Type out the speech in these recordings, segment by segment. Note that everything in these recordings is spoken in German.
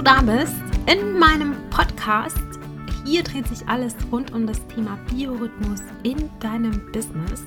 du da bist in meinem Podcast. Hier dreht sich alles rund um das Thema Biorhythmus in deinem Business.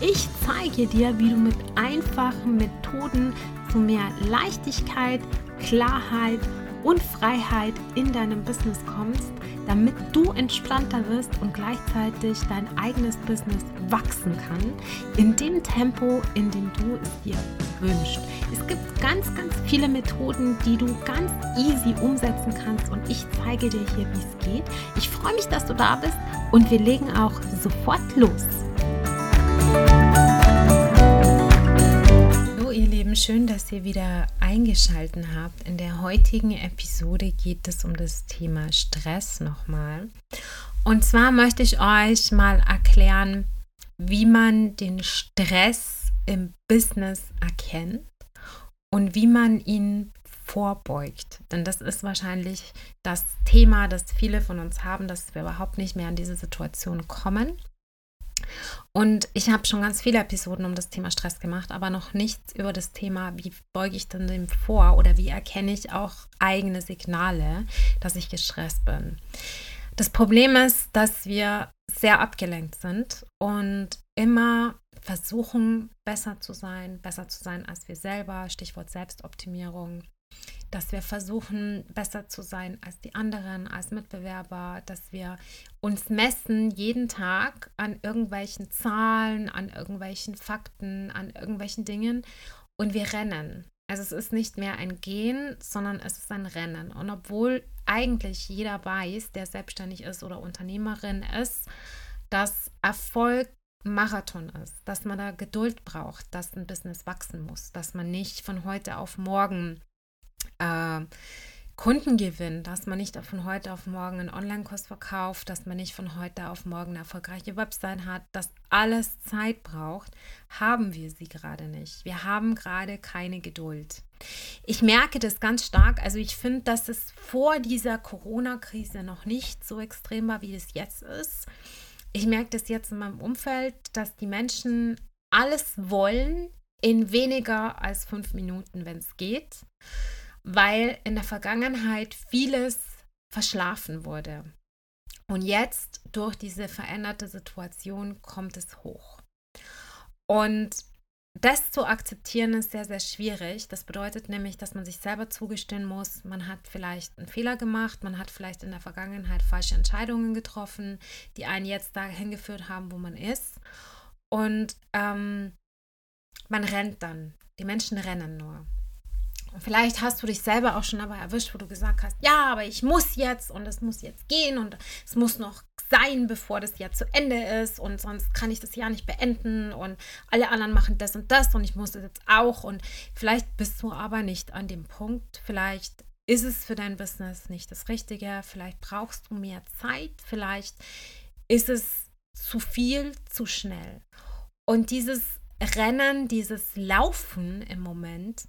Ich zeige dir, wie du mit einfachen Methoden zu mehr Leichtigkeit, Klarheit und Freiheit in deinem Business kommst, damit du entspannter wirst und gleichzeitig dein eigenes Business wachsen kann, in dem Tempo, in dem du es dir wünschst. Es gibt ganz, ganz viele Methoden, die du ganz easy umsetzen kannst und ich zeige dir hier, wie es geht. Ich freue mich, dass du da bist und wir legen auch sofort los. Lieben, schön, dass ihr wieder eingeschaltet habt. In der heutigen Episode geht es um das Thema Stress nochmal. Und zwar möchte ich euch mal erklären, wie man den Stress im Business erkennt und wie man ihn vorbeugt. Denn das ist wahrscheinlich das Thema, das viele von uns haben, dass wir überhaupt nicht mehr an diese Situation kommen. Und ich habe schon ganz viele Episoden um das Thema Stress gemacht, aber noch nichts über das Thema, wie beuge ich denn dem vor oder wie erkenne ich auch eigene Signale, dass ich gestresst bin. Das Problem ist, dass wir sehr abgelenkt sind und immer versuchen, besser zu sein, besser zu sein als wir selber, Stichwort Selbstoptimierung, dass wir versuchen, besser zu sein als die anderen, als Mitbewerber, dass wir uns messen jeden Tag an irgendwelchen Zahlen, an irgendwelchen Fakten, an irgendwelchen Dingen und wir rennen. Also es ist nicht mehr ein Gehen, sondern es ist ein Rennen. Und obwohl eigentlich jeder weiß, der selbstständig ist oder Unternehmerin ist, dass Erfolg Marathon ist, dass man da Geduld braucht, dass ein Business wachsen muss, dass man nicht von heute auf morgen äh, Kunden dass man nicht von heute auf morgen einen Online-Kurs verkauft, dass man nicht von heute auf morgen eine erfolgreiche Website hat, dass alles Zeit braucht, haben wir sie gerade nicht. Wir haben gerade keine Geduld. Ich merke das ganz stark. Also ich finde, dass es vor dieser Corona-Krise noch nicht so extrem war, wie es jetzt ist ich merke das jetzt in meinem Umfeld, dass die Menschen alles wollen in weniger als fünf Minuten, wenn es geht, weil in der Vergangenheit vieles verschlafen wurde. Und jetzt durch diese veränderte Situation kommt es hoch. Und das zu akzeptieren ist sehr, sehr schwierig. Das bedeutet nämlich, dass man sich selber zugestehen muss, man hat vielleicht einen Fehler gemacht, man hat vielleicht in der Vergangenheit falsche Entscheidungen getroffen, die einen jetzt dahin geführt haben, wo man ist. Und ähm, man rennt dann. Die Menschen rennen nur. Und vielleicht hast du dich selber auch schon dabei erwischt, wo du gesagt hast, ja, aber ich muss jetzt und es muss jetzt gehen und es muss noch sein, bevor das Jahr zu Ende ist und sonst kann ich das Jahr nicht beenden und alle anderen machen das und das und ich muss das jetzt auch und vielleicht bist du aber nicht an dem Punkt, vielleicht ist es für dein Business nicht das Richtige, vielleicht brauchst du mehr Zeit, vielleicht ist es zu viel, zu schnell. Und dieses Rennen, dieses Laufen im Moment,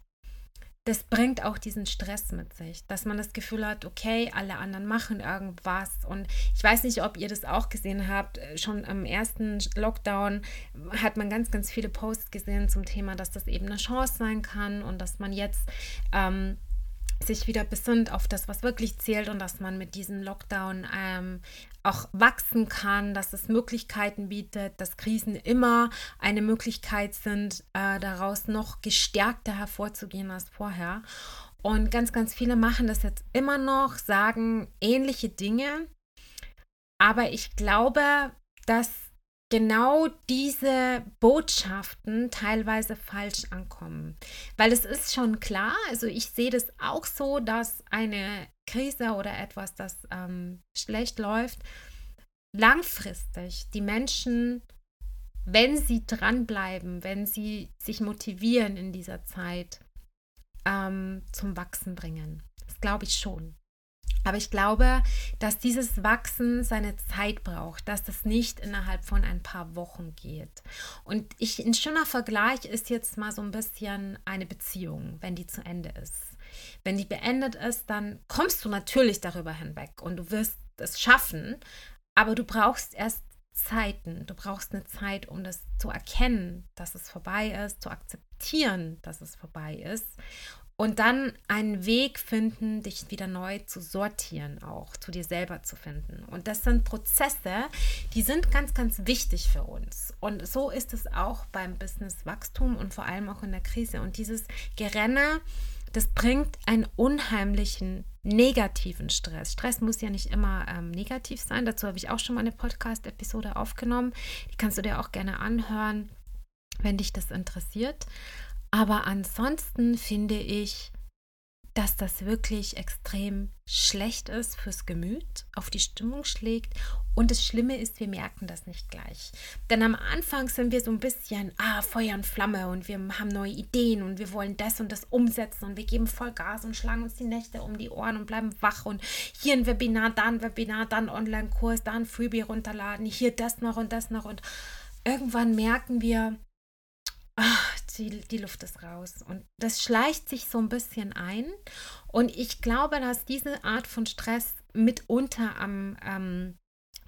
das bringt auch diesen Stress mit sich, dass man das Gefühl hat, okay, alle anderen machen irgendwas. Und ich weiß nicht, ob ihr das auch gesehen habt. Schon am ersten Lockdown hat man ganz, ganz viele Posts gesehen zum Thema, dass das eben eine Chance sein kann und dass man jetzt ähm, sich wieder besinnt auf das, was wirklich zählt und dass man mit diesem Lockdown ähm, auch wachsen kann, dass es Möglichkeiten bietet, dass Krisen immer eine Möglichkeit sind, äh, daraus noch gestärkter hervorzugehen als vorher. Und ganz, ganz viele machen das jetzt immer noch, sagen ähnliche Dinge. Aber ich glaube, dass genau diese Botschaften teilweise falsch ankommen. Weil es ist schon klar, also ich sehe das auch so, dass eine Krise oder etwas, das ähm, schlecht läuft, langfristig die Menschen, wenn sie dranbleiben, wenn sie sich motivieren in dieser Zeit, ähm, zum Wachsen bringen. Das glaube ich schon. Aber ich glaube, dass dieses Wachsen seine Zeit braucht, dass das nicht innerhalb von ein paar Wochen geht. Und ich, ein schöner Vergleich ist jetzt mal so ein bisschen eine Beziehung, wenn die zu Ende ist. Wenn die beendet ist, dann kommst du natürlich darüber hinweg und du wirst es schaffen, aber du brauchst erst Zeiten. Du brauchst eine Zeit, um das zu erkennen, dass es vorbei ist, zu akzeptieren, dass es vorbei ist und dann einen Weg finden, dich wieder neu zu sortieren, auch zu dir selber zu finden. Und das sind Prozesse, die sind ganz, ganz wichtig für uns. Und so ist es auch beim Business-Wachstum und vor allem auch in der Krise. Und dieses Gerenne, das bringt einen unheimlichen negativen Stress. Stress muss ja nicht immer ähm, negativ sein. Dazu habe ich auch schon mal eine Podcast-Episode aufgenommen. Die kannst du dir auch gerne anhören, wenn dich das interessiert. Aber ansonsten finde ich, dass das wirklich extrem schlecht ist fürs Gemüt, auf die Stimmung schlägt. Und das Schlimme ist, wir merken das nicht gleich. Denn am Anfang sind wir so ein bisschen, ah, Feuer und Flamme und wir haben neue Ideen und wir wollen das und das umsetzen und wir geben voll Gas und schlagen uns die Nächte um die Ohren und bleiben wach und hier ein Webinar, da ein Webinar, dann Online-Kurs, da ein Freebie runterladen, hier das noch und das noch und irgendwann merken wir, ach, die, die Luft ist raus. Und das schleicht sich so ein bisschen ein. Und ich glaube, dass diese Art von Stress mitunter am ähm,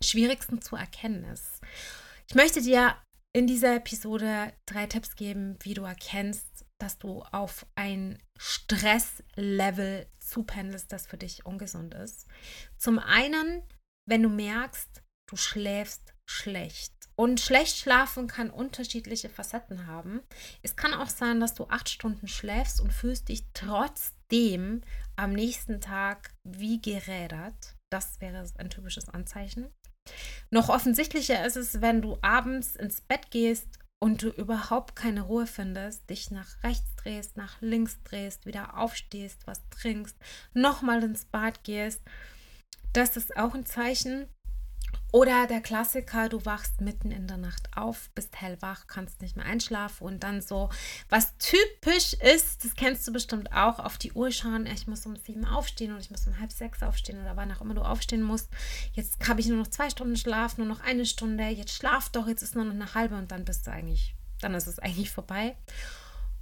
schwierigsten zu erkennen ist. Ich möchte dir in dieser Episode drei Tipps geben, wie du erkennst, dass du auf ein Stresslevel zupendelst, das für dich ungesund ist. Zum einen, wenn du merkst, du schläfst schlecht. Und schlecht schlafen kann unterschiedliche Facetten haben. Es kann auch sein, dass du acht Stunden schläfst und fühlst dich trotzdem am nächsten Tag wie gerädert. Das wäre ein typisches Anzeichen. Noch offensichtlicher ist es, wenn du abends ins Bett gehst und du überhaupt keine Ruhe findest, dich nach rechts drehst, nach links drehst, wieder aufstehst, was trinkst, nochmal ins Bad gehst. Das ist auch ein Zeichen. Oder der Klassiker, du wachst mitten in der Nacht auf, bist hellwach, kannst nicht mehr einschlafen und dann so, was typisch ist, das kennst du bestimmt auch, auf die Uhr schauen, ich muss um sieben aufstehen und ich muss um halb sechs aufstehen oder wann auch immer du aufstehen musst. Jetzt habe ich nur noch zwei Stunden Schlaf, nur noch eine Stunde, jetzt schlaf doch, jetzt ist nur noch eine halbe und dann bist du eigentlich, dann ist es eigentlich vorbei.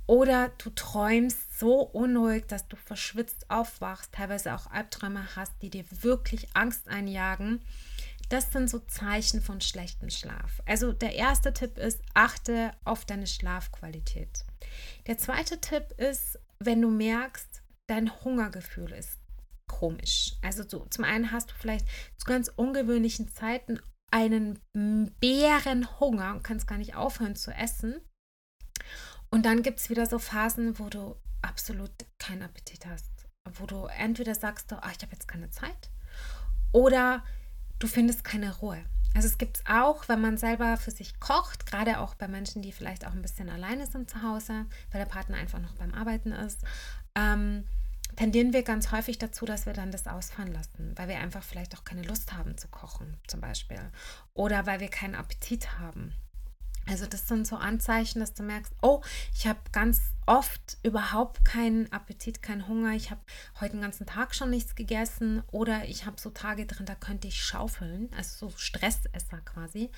Oder du träumst so unruhig, dass du verschwitzt aufwachst, teilweise auch Albträume hast, die dir wirklich Angst einjagen das sind so Zeichen von schlechtem Schlaf. Also der erste Tipp ist, achte auf deine Schlafqualität. Der zweite Tipp ist, wenn du merkst, dein Hungergefühl ist komisch. Also so, zum einen hast du vielleicht zu ganz ungewöhnlichen Zeiten einen Bärenhunger und kannst gar nicht aufhören zu essen. Und dann gibt es wieder so Phasen, wo du absolut keinen Appetit hast. Wo du entweder sagst, oh, ich habe jetzt keine Zeit. Oder du findest keine Ruhe. Also es gibt es auch, wenn man selber für sich kocht, gerade auch bei Menschen, die vielleicht auch ein bisschen alleine sind zu Hause, weil der Partner einfach noch beim Arbeiten ist, ähm, tendieren wir ganz häufig dazu, dass wir dann das ausfahren lassen, weil wir einfach vielleicht auch keine Lust haben zu kochen zum Beispiel oder weil wir keinen Appetit haben. Also das sind so Anzeichen, dass du merkst, oh, ich habe ganz oft überhaupt keinen Appetit, keinen Hunger. Ich habe heute den ganzen Tag schon nichts gegessen oder ich habe so Tage drin, da könnte ich schaufeln, also so Stressesser quasi.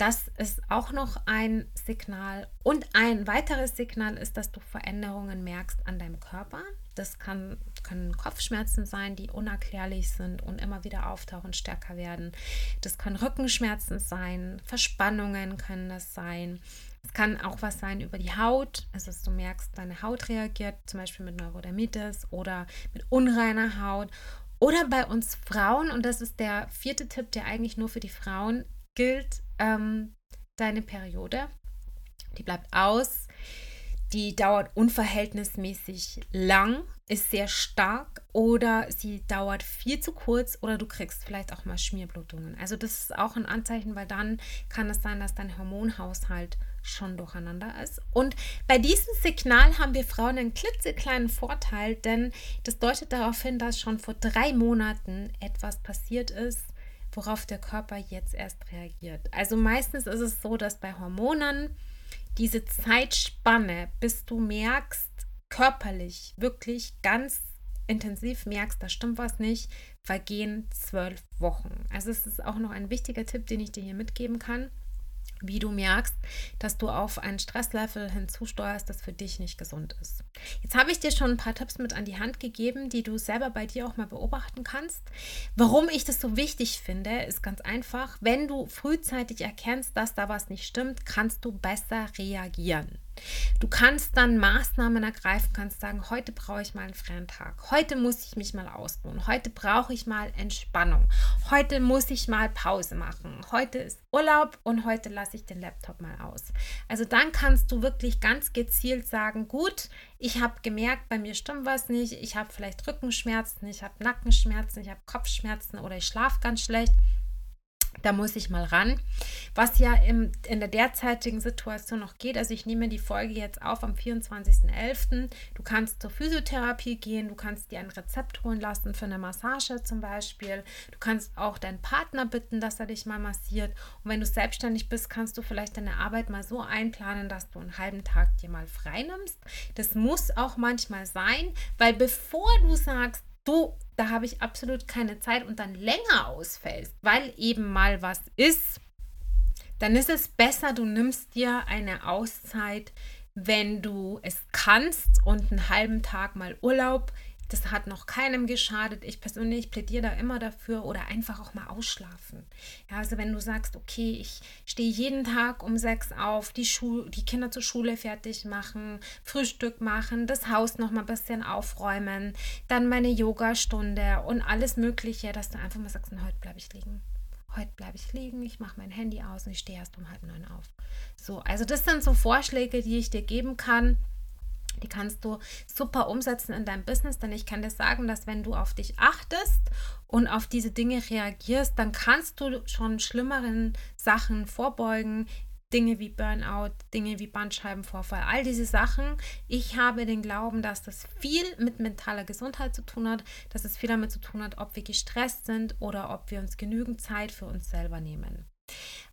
Das ist auch noch ein Signal. Und ein weiteres Signal ist, dass du Veränderungen merkst an deinem Körper. Das kann, können Kopfschmerzen sein, die unerklärlich sind und immer wieder auftauchen, stärker werden. Das können Rückenschmerzen sein, Verspannungen können das sein. Es kann auch was sein über die Haut, also dass du merkst, deine Haut reagiert, zum Beispiel mit Neurodermitis oder mit unreiner Haut. Oder bei uns Frauen, und das ist der vierte Tipp, der eigentlich nur für die Frauen gilt, ähm, deine Periode. Die bleibt aus die dauert unverhältnismäßig lang, ist sehr stark oder sie dauert viel zu kurz oder du kriegst vielleicht auch mal Schmierblutungen. Also das ist auch ein Anzeichen, weil dann kann es sein, dass dein Hormonhaushalt schon durcheinander ist. Und bei diesem Signal haben wir Frauen einen klitzekleinen Vorteil, denn das deutet darauf hin, dass schon vor drei Monaten etwas passiert ist, worauf der Körper jetzt erst reagiert. Also meistens ist es so, dass bei Hormonen diese Zeitspanne, bis du merkst, körperlich wirklich ganz intensiv merkst, da stimmt was nicht, vergehen zwölf Wochen. Also es ist auch noch ein wichtiger Tipp, den ich dir hier mitgeben kann wie du merkst, dass du auf ein Stresslevel hinzusteuerst, das für dich nicht gesund ist. Jetzt habe ich dir schon ein paar Tipps mit an die Hand gegeben, die du selber bei dir auch mal beobachten kannst. Warum ich das so wichtig finde, ist ganz einfach. Wenn du frühzeitig erkennst, dass da was nicht stimmt, kannst du besser reagieren. Du kannst dann Maßnahmen ergreifen, kannst sagen, heute brauche ich mal einen freien Tag, heute muss ich mich mal ausruhen, heute brauche ich mal Entspannung, heute muss ich mal Pause machen, heute ist Urlaub und heute lasse ich den Laptop mal aus. Also dann kannst du wirklich ganz gezielt sagen, gut, ich habe gemerkt, bei mir stimmt was nicht, ich habe vielleicht Rückenschmerzen, ich habe Nackenschmerzen, ich habe Kopfschmerzen oder ich schlafe ganz schlecht da muss ich mal ran. Was ja im, in der derzeitigen Situation noch geht, also ich nehme die Folge jetzt auf am 24.11. Du kannst zur Physiotherapie gehen, du kannst dir ein Rezept holen lassen für eine Massage zum Beispiel. Du kannst auch deinen Partner bitten, dass er dich mal massiert. Und wenn du selbstständig bist, kannst du vielleicht deine Arbeit mal so einplanen, dass du einen halben Tag dir mal frei nimmst. Das muss auch manchmal sein, weil bevor du sagst, du, da habe ich absolut keine Zeit. Und dann länger ausfällst, weil eben mal was ist, dann ist es besser, du nimmst dir eine Auszeit, wenn du es kannst und einen halben Tag mal Urlaub das hat noch keinem geschadet. Ich persönlich plädiere da immer dafür oder einfach auch mal ausschlafen. Ja, also wenn du sagst, okay, ich stehe jeden Tag um sechs auf, die, Schul die Kinder zur Schule fertig machen, Frühstück machen, das Haus noch mal ein bisschen aufräumen, dann meine Yogastunde und alles Mögliche, dass du einfach mal sagst, heute bleibe ich liegen heute bleibe ich liegen, ich mache mein Handy aus und ich stehe erst um halb neun auf. So, also das sind so Vorschläge, die ich dir geben kann. Die kannst du super umsetzen in deinem Business, denn ich kann dir sagen, dass wenn du auf dich achtest und auf diese Dinge reagierst, dann kannst du schon schlimmeren Sachen vorbeugen. Dinge wie Burnout, Dinge wie Bandscheibenvorfall, all diese Sachen. Ich habe den Glauben, dass das viel mit mentaler Gesundheit zu tun hat, dass es viel damit zu tun hat, ob wir gestresst sind oder ob wir uns genügend Zeit für uns selber nehmen.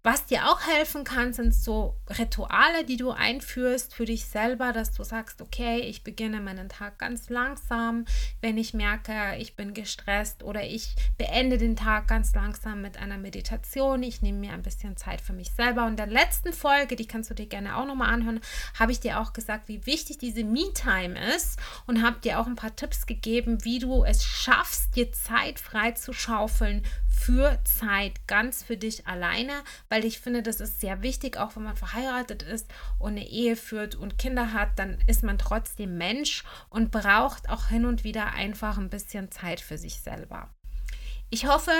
Was dir auch helfen kann, sind so Rituale, die du einführst für dich selber, dass du sagst, okay, ich beginne meinen Tag ganz langsam, wenn ich merke, ich bin gestresst oder ich beende den Tag ganz langsam mit einer Meditation. Ich nehme mir ein bisschen Zeit für mich selber. Und in der letzten Folge, die kannst du dir gerne auch nochmal anhören, habe ich dir auch gesagt, wie wichtig diese Me-Time ist und habe dir auch ein paar Tipps gegeben, wie du es schaffst, dir Zeit frei zu schaufeln für Zeit ganz für dich alleine, weil ich finde, das ist sehr wichtig, auch wenn man verheiratet ist und eine Ehe führt und Kinder hat, dann ist man trotzdem Mensch und braucht auch hin und wieder einfach ein bisschen Zeit für sich selber. Ich hoffe,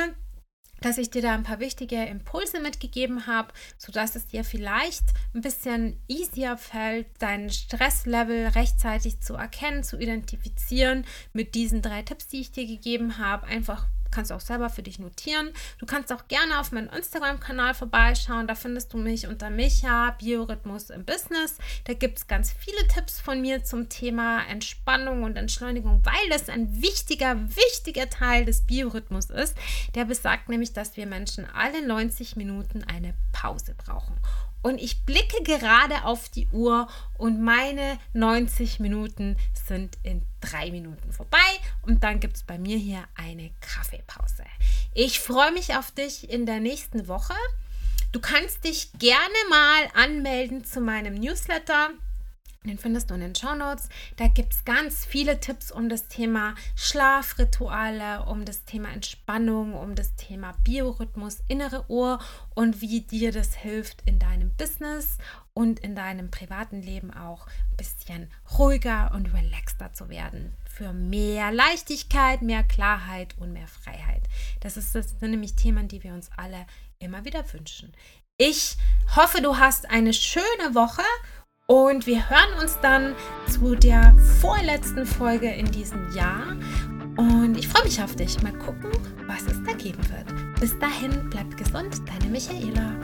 dass ich dir da ein paar wichtige Impulse mitgegeben habe, sodass es dir vielleicht ein bisschen easier fällt, dein Stresslevel rechtzeitig zu erkennen, zu identifizieren mit diesen drei Tipps, die ich dir gegeben habe. Einfach kannst du auch selber für dich notieren. Du kannst auch gerne auf meinem Instagram-Kanal vorbeischauen. Da findest du mich unter Micha Biorhythmus im Business. Da gibt es ganz viele Tipps von mir zum Thema Entspannung und Entschleunigung, weil das ein wichtiger, wichtiger Teil des Biorhythmus ist. Der besagt nämlich, dass wir Menschen alle 90 Minuten eine Pause brauchen. Und ich blicke gerade auf die Uhr und meine 90 Minuten sind in drei Minuten vorbei und dann gibt es bei mir hier eine Kaffeepause. Ich freue mich auf dich in der nächsten Woche. Du kannst dich gerne mal anmelden zu meinem Newsletter. Den findest du in den Show Notes. Da gibt es ganz viele Tipps um das Thema Schlafrituale, um das Thema Entspannung, um das Thema Biorhythmus, innere Uhr und wie dir das hilft in deinem Business und in deinem privaten Leben auch ein bisschen ruhiger und relaxter zu werden. Für mehr Leichtigkeit, mehr Klarheit und mehr Freiheit. Das, ist, das sind nämlich Themen, die wir uns alle immer wieder wünschen. Ich hoffe, du hast eine schöne Woche und wir hören uns dann zu der vorletzten Folge in diesem Jahr. Und ich freue mich auf dich. Mal gucken, was es da geben wird. Bis dahin, bleib gesund, deine Michaela.